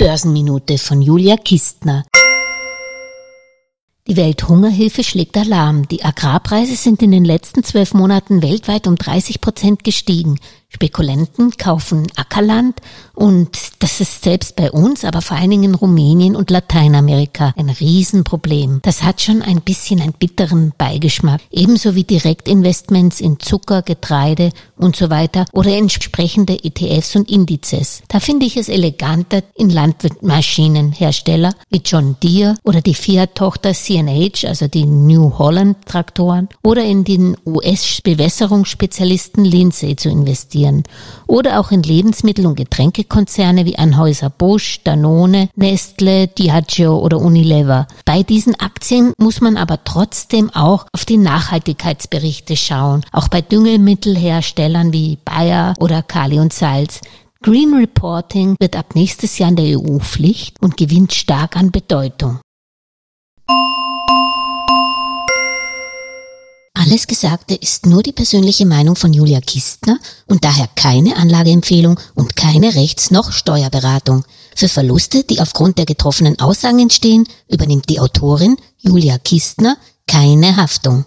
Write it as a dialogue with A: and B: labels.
A: Börsenminute von Julia Kistner. Die Welthungerhilfe schlägt Alarm. Die Agrarpreise sind in den letzten zwölf Monaten weltweit um 30 Prozent gestiegen. Spekulanten kaufen Ackerland und das ist selbst bei uns, aber vor allen Dingen in Rumänien und Lateinamerika ein Riesenproblem. Das hat schon ein bisschen einen bitteren Beigeschmack. Ebenso wie Direktinvestments in Zucker, Getreide und so weiter oder entsprechende ETFs und Indizes. Da finde ich es eleganter in Landmaschinenhersteller wie John Deere oder die Fiat-Tochter CNH, also die New Holland Traktoren oder in den US-Bewässerungsspezialisten Lindsay zu investieren investieren. Oder auch in Lebensmittel- und Getränkekonzerne wie Anhäuser-Busch, Danone, Nestle, Diageo oder Unilever. Bei diesen Aktien muss man aber trotzdem auch auf die Nachhaltigkeitsberichte schauen. Auch bei Düngemittelherstellern wie Bayer oder Kali und Salz. Green Reporting wird ab nächstes Jahr in der EU Pflicht und gewinnt stark an Bedeutung. Alles Gesagte ist nur die persönliche Meinung von Julia Kistner und daher keine Anlageempfehlung und keine Rechts- noch Steuerberatung. Für Verluste, die aufgrund der getroffenen Aussagen entstehen, übernimmt die Autorin Julia Kistner keine Haftung.